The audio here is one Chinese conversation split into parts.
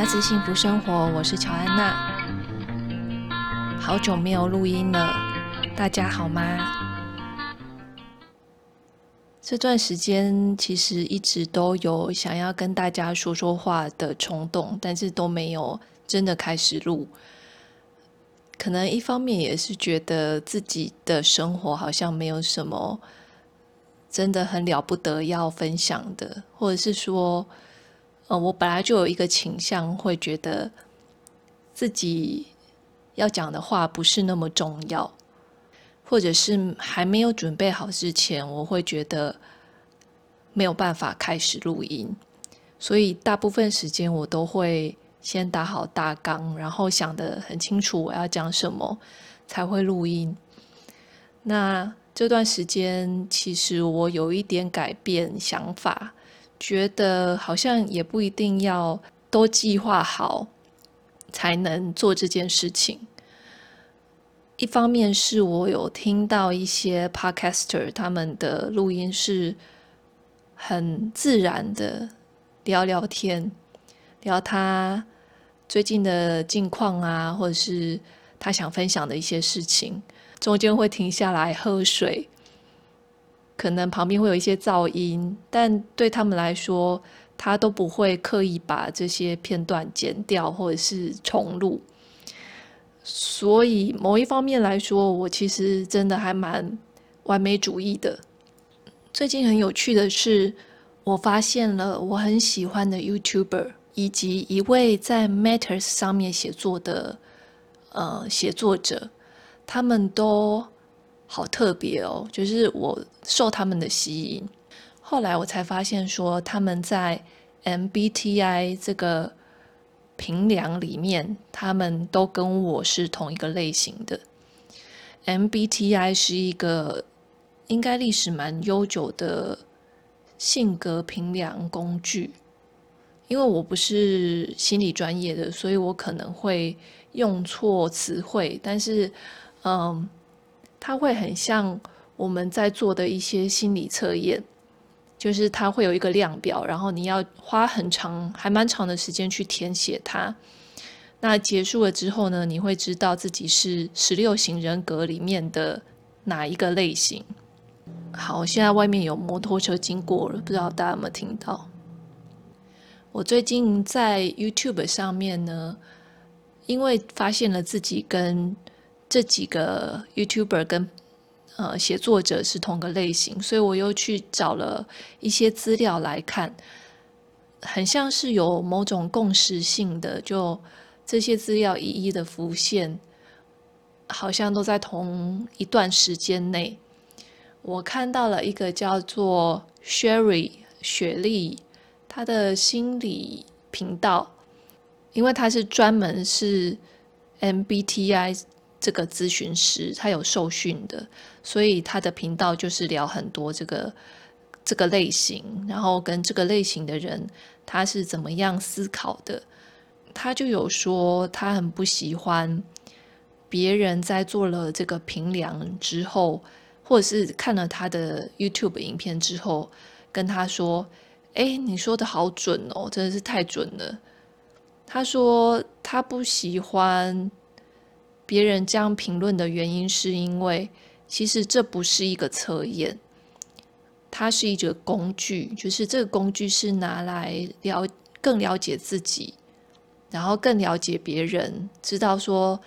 来自幸福生活，我是乔安娜。好久没有录音了，大家好吗？这段时间其实一直都有想要跟大家说说话的冲动，但是都没有真的开始录。可能一方面也是觉得自己的生活好像没有什么真的很了不得要分享的，或者是说，呃，我本来就有一个倾向，会觉得自己要讲的话不是那么重要，或者是还没有准备好之前，我会觉得没有办法开始录音，所以大部分时间我都会先打好大纲，然后想得很清楚我要讲什么才会录音。那这段时间其实我有一点改变想法。觉得好像也不一定要都计划好才能做这件事情。一方面是我有听到一些 podcaster 他们的录音是很自然的聊聊天，聊他最近的近况啊，或者是他想分享的一些事情，中间会停下来喝水。可能旁边会有一些噪音，但对他们来说，他都不会刻意把这些片段剪掉或者是重录。所以某一方面来说，我其实真的还蛮完美主义的。最近很有趣的是，我发现了我很喜欢的 YouTuber，以及一位在 Matters 上面写作的呃写作者，他们都。好特别哦，就是我受他们的吸引。后来我才发现说，他们在 MBTI 这个评量里面，他们都跟我是同一个类型的。MBTI 是一个应该历史蛮悠久的性格评量工具。因为我不是心理专业的，所以我可能会用错词汇，但是，嗯。它会很像我们在做的一些心理测验，就是它会有一个量表，然后你要花很长、还蛮长的时间去填写它。那结束了之后呢，你会知道自己是十六型人格里面的哪一个类型。好，现在外面有摩托车经过了，不知道大家有没有听到？我最近在 YouTube 上面呢，因为发现了自己跟这几个 YouTuber 跟呃写作者是同个类型，所以我又去找了一些资料来看，很像是有某种共识性的，就这些资料一一的浮现，好像都在同一段时间内。我看到了一个叫做 Sherry 雪莉，她的心理频道，因为她是专门是 MBTI。这个咨询师他有受训的，所以他的频道就是聊很多这个这个类型，然后跟这个类型的人他是怎么样思考的。他就有说他很不喜欢别人在做了这个评量之后，或者是看了他的 YouTube 影片之后，跟他说：“哎，你说的好准哦，真的是太准了。”他说他不喜欢。别人这样评论的原因，是因为其实这不是一个测验，它是一个工具，就是这个工具是拿来了更了解自己，然后更了解别人，知道说，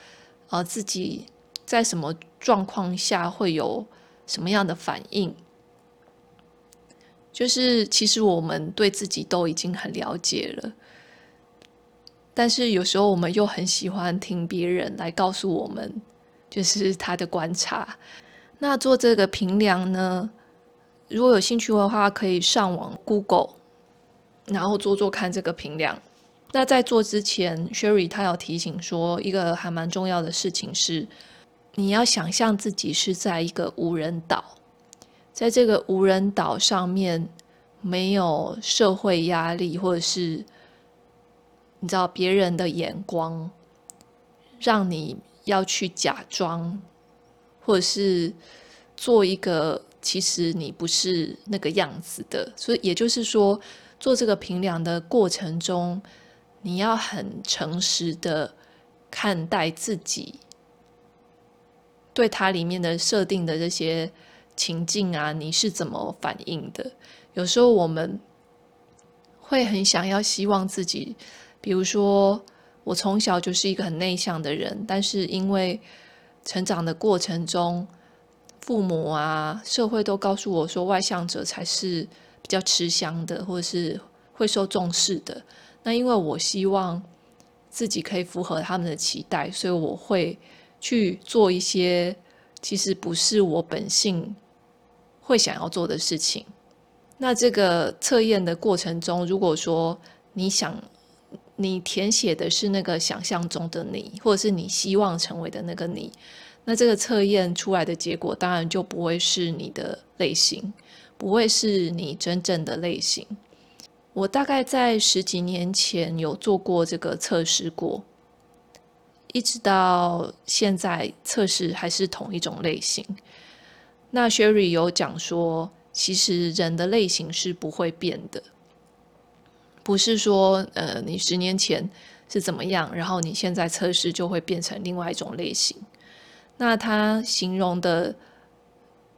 呃，自己在什么状况下会有什么样的反应。就是其实我们对自己都已经很了解了。但是有时候我们又很喜欢听别人来告诉我们，就是他的观察。那做这个评量呢，如果有兴趣的话，可以上网 Google，然后做做看这个评量。那在做之前，Sherry 他有提醒说，一个还蛮重要的事情是，你要想象自己是在一个无人岛，在这个无人岛上面没有社会压力，或者是。你知道别人的眼光，让你要去假装，或者是做一个其实你不是那个样子的。所以也就是说，做这个评量的过程中，你要很诚实的看待自己，对它里面的设定的这些情境啊，你是怎么反应的？有时候我们会很想要希望自己，比如说我从小就是一个很内向的人，但是因为成长的过程中，父母啊、社会都告诉我说，外向者才是比较吃香的，或者是会受重视的。那因为我希望自己可以符合他们的期待，所以我会去做一些其实不是我本性会想要做的事情。那这个测验的过程中，如果说你想你填写的是那个想象中的你，或者是你希望成为的那个你，那这个测验出来的结果当然就不会是你的类型，不会是你真正的类型。我大概在十几年前有做过这个测试过，一直到现在测试还是同一种类型。那 Sherry 有讲说，其实人的类型是不会变的，不是说呃你十年前是怎么样，然后你现在测试就会变成另外一种类型。那他形容的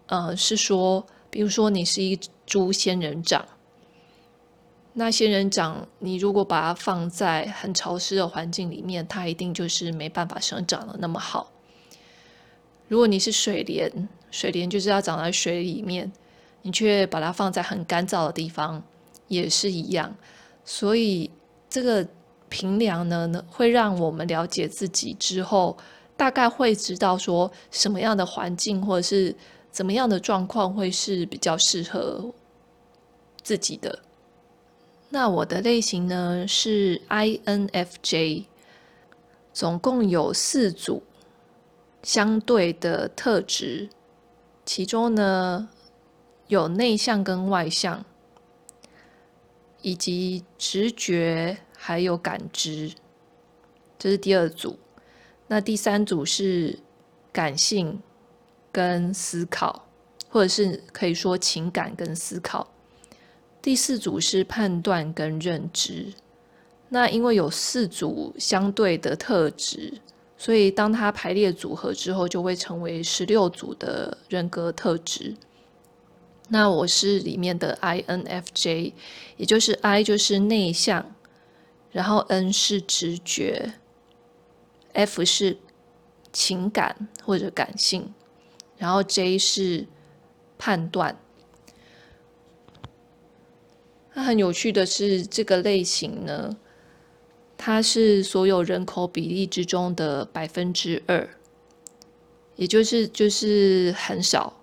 呃是说，比如说你是一株仙人掌，那仙人掌你如果把它放在很潮湿的环境里面，它一定就是没办法生长的那么好。如果你是水莲，水莲就是要长在水里面。你却把它放在很干燥的地方，也是一样。所以这个评量呢，会让我们了解自己之后，大概会知道说什么样的环境或者是怎么样的状况会是比较适合自己的。那我的类型呢是 INFJ，总共有四组相对的特质，其中呢。有内向跟外向，以及直觉还有感知，这是第二组。那第三组是感性跟思考，或者是可以说情感跟思考。第四组是判断跟认知。那因为有四组相对的特质，所以当它排列组合之后，就会成为十六组的人格特质。那我是里面的 INFJ，也就是 I 就是内向，然后 N 是直觉，F 是情感或者感性，然后 J 是判断。那很有趣的是，这个类型呢，它是所有人口比例之中的百分之二，也就是就是很少。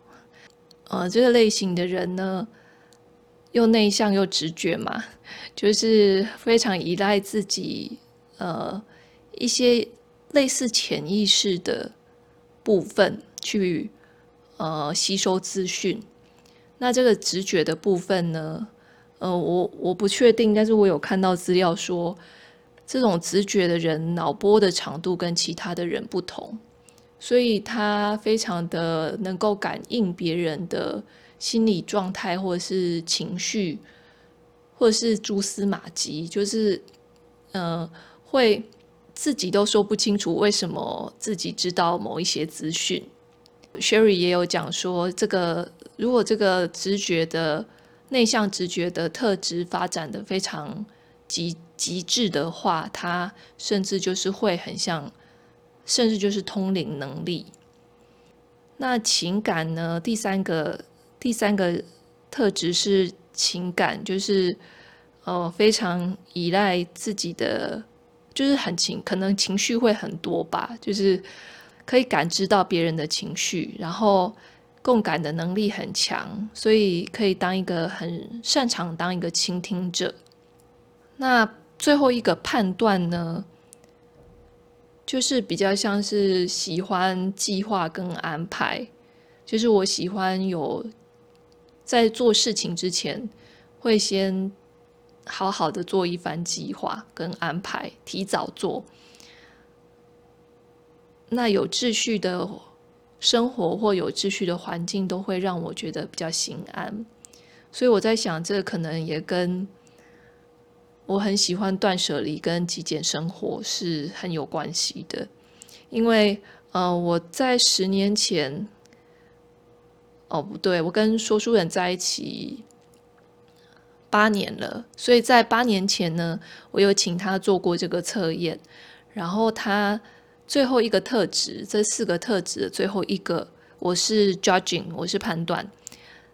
呃，这个类型的人呢，又内向又直觉嘛，就是非常依赖自己，呃，一些类似潜意识的部分去呃吸收资讯。那这个直觉的部分呢，呃，我我不确定，但是我有看到资料说，这种直觉的人脑波的长度跟其他的人不同。所以他非常的能够感应别人的心理状态，或者是情绪，或者是蛛丝马迹，就是，呃，会自己都说不清楚为什么自己知道某一些资讯。Sherry 也有讲说，这个如果这个直觉的内向直觉的特质发展的非常极极致的话，他甚至就是会很像。甚至就是通灵能力。那情感呢？第三个第三个特质是情感，就是呃非常依赖自己的，就是很情，可能情绪会很多吧，就是可以感知到别人的情绪，然后共感的能力很强，所以可以当一个很擅长当一个倾听者。那最后一个判断呢？就是比较像是喜欢计划跟安排，就是我喜欢有在做事情之前，会先好好的做一番计划跟安排，提早做。那有秩序的生活或有秩序的环境，都会让我觉得比较心安。所以我在想，这可能也跟我很喜欢断舍离跟极简生活是很有关系的，因为呃，我在十年前，哦不对，我跟说书人在一起八年了，所以在八年前呢，我有请他做过这个测验，然后他最后一个特质，这四个特质的最后一个，我是 judging，我是判断，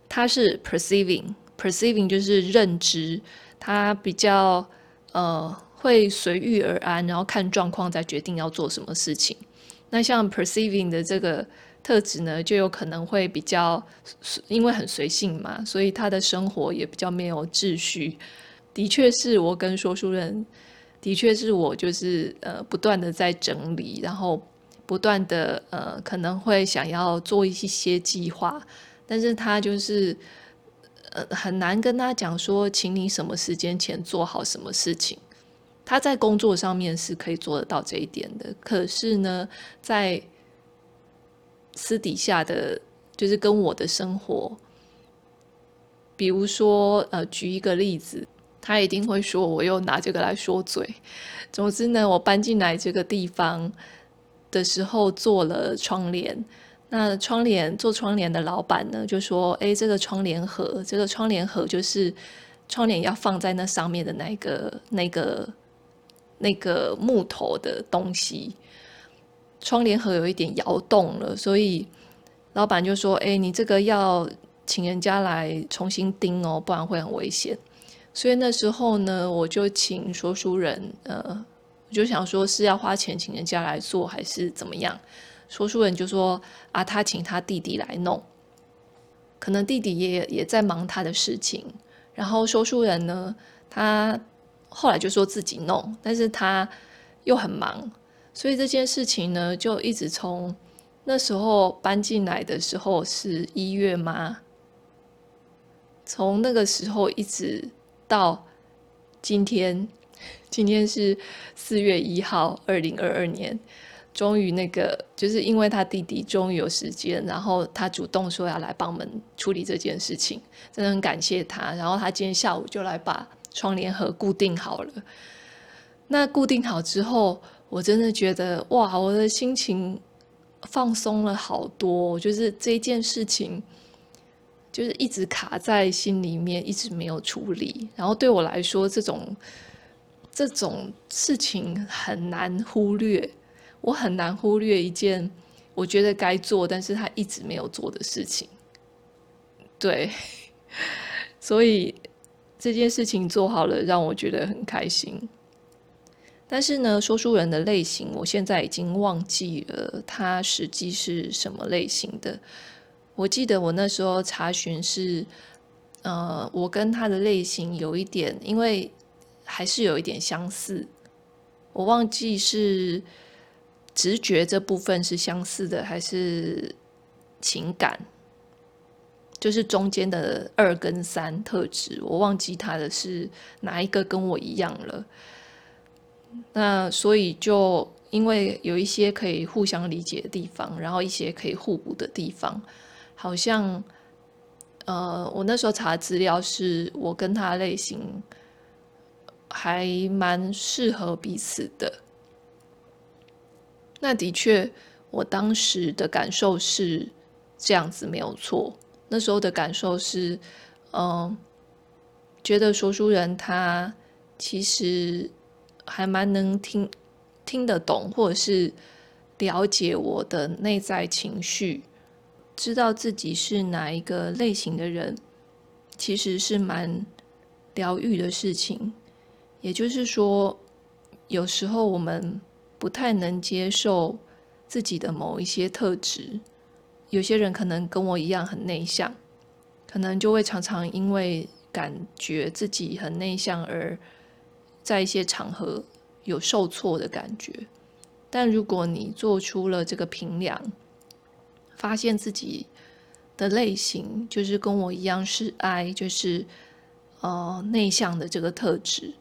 他是 perceiving，perceiving 就是认知。他比较呃会随遇而安，然后看状况再决定要做什么事情。那像 perceiving 的这个特质呢，就有可能会比较因为很随性嘛，所以他的生活也比较没有秩序。的确是我跟说书人，的确是我就是呃不断的在整理，然后不断的呃可能会想要做一些计划，但是他就是。很难跟他讲说，请你什么时间前做好什么事情。他在工作上面是可以做得到这一点的，可是呢，在私底下的，就是跟我的生活，比如说，呃，举一个例子，他一定会说我又拿这个来说嘴。总之呢，我搬进来这个地方的时候做了窗帘。那窗帘做窗帘的老板呢，就说：“哎，这个窗帘盒，这个窗帘盒就是窗帘要放在那上面的那个、那个、那个木头的东西。窗帘盒有一点摇动了，所以老板就说：‘哎，你这个要请人家来重新钉哦，不然会很危险。’所以那时候呢，我就请说书人，呃，我就想说是要花钱请人家来做，还是怎么样？”说书人就说：“啊，他请他弟弟来弄，可能弟弟也也在忙他的事情。然后说书人呢，他后来就说自己弄，但是他又很忙，所以这件事情呢，就一直从那时候搬进来的时候是一月吗？从那个时候一直到今天，今天是四月一号，二零二二年。”终于，那个就是因为他弟弟终于有时间，然后他主动说要来帮我们处理这件事情，真的很感谢他。然后他今天下午就来把窗帘盒固定好了。那固定好之后，我真的觉得哇，我的心情放松了好多。就是这件事情，就是一直卡在心里面，一直没有处理。然后对我来说，这种这种事情很难忽略。我很难忽略一件我觉得该做，但是他一直没有做的事情。对，所以这件事情做好了，让我觉得很开心。但是呢，说书人的类型，我现在已经忘记了他实际是什么类型的。我记得我那时候查询是，呃，我跟他的类型有一点，因为还是有一点相似。我忘记是。直觉这部分是相似的，还是情感？就是中间的二跟三特质，我忘记他的是哪一个跟我一样了。那所以就因为有一些可以互相理解的地方，然后一些可以互补的地方，好像呃，我那时候查资料是我跟他类型还蛮适合彼此的。那的确，我当时的感受是这样子，没有错。那时候的感受是，嗯，觉得说书人他其实还蛮能听听得懂，或者是了解我的内在情绪，知道自己是哪一个类型的人，其实是蛮疗愈的事情。也就是说，有时候我们。不太能接受自己的某一些特质，有些人可能跟我一样很内向，可能就会常常因为感觉自己很内向而在一些场合有受挫的感觉。但如果你做出了这个评量，发现自己的类型就是跟我一样是 I，就是呃内向的这个特质。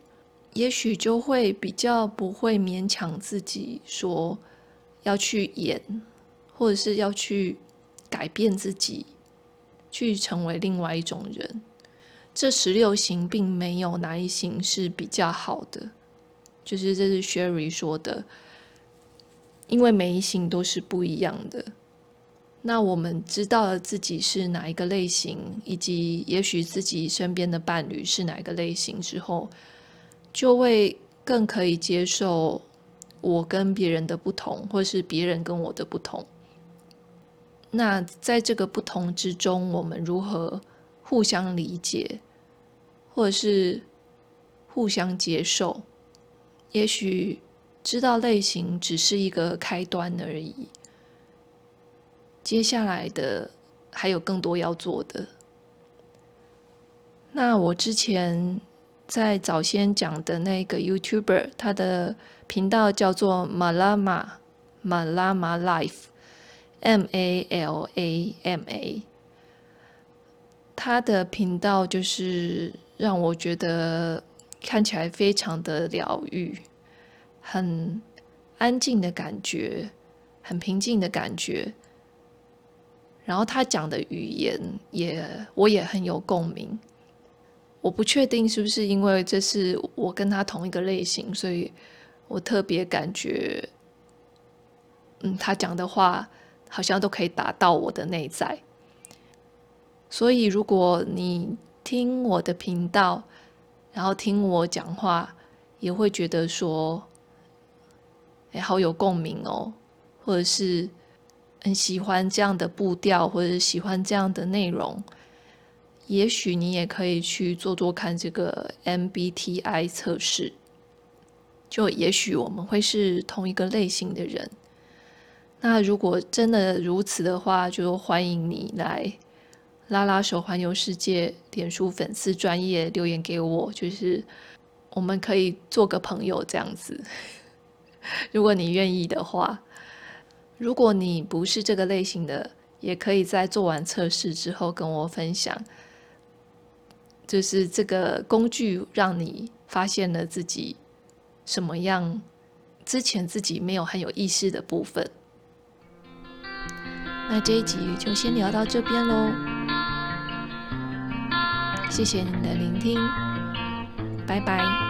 也许就会比较不会勉强自己说要去演，或者是要去改变自己，去成为另外一种人。这十六型并没有哪一型是比较好的，就是这是 Sherry 说的，因为每一型都是不一样的。那我们知道了自己是哪一个类型，以及也许自己身边的伴侣是哪一个类型之后，就会更可以接受我跟别人的不同，或是别人跟我的不同。那在这个不同之中，我们如何互相理解，或者是互相接受？也许知道类型只是一个开端而已。接下来的还有更多要做的。那我之前在早先讲的那个 YouTuber，他的频道叫做 Malama Malama Life，M A L A M A。他的频道就是让我觉得看起来非常的疗愈，很安静的感觉，很平静的感觉。然后他讲的语言也，我也很有共鸣。我不确定是不是因为这是我跟他同一个类型，所以我特别感觉，嗯，他讲的话好像都可以打到我的内在。所以如果你听我的频道，然后听我讲话，也会觉得说，哎，好有共鸣哦，或者是。很喜欢这样的步调，或者喜欢这样的内容，也许你也可以去做做看这个 MBTI 测试。就也许我们会是同一个类型的人。那如果真的如此的话，就欢迎你来拉拉手环游世界脸书粉丝专业留言给我，就是我们可以做个朋友这样子。如果你愿意的话。如果你不是这个类型的，也可以在做完测试之后跟我分享，就是这个工具让你发现了自己什么样之前自己没有很有意识的部分。那这一集就先聊到这边喽，谢谢您的聆听，拜拜。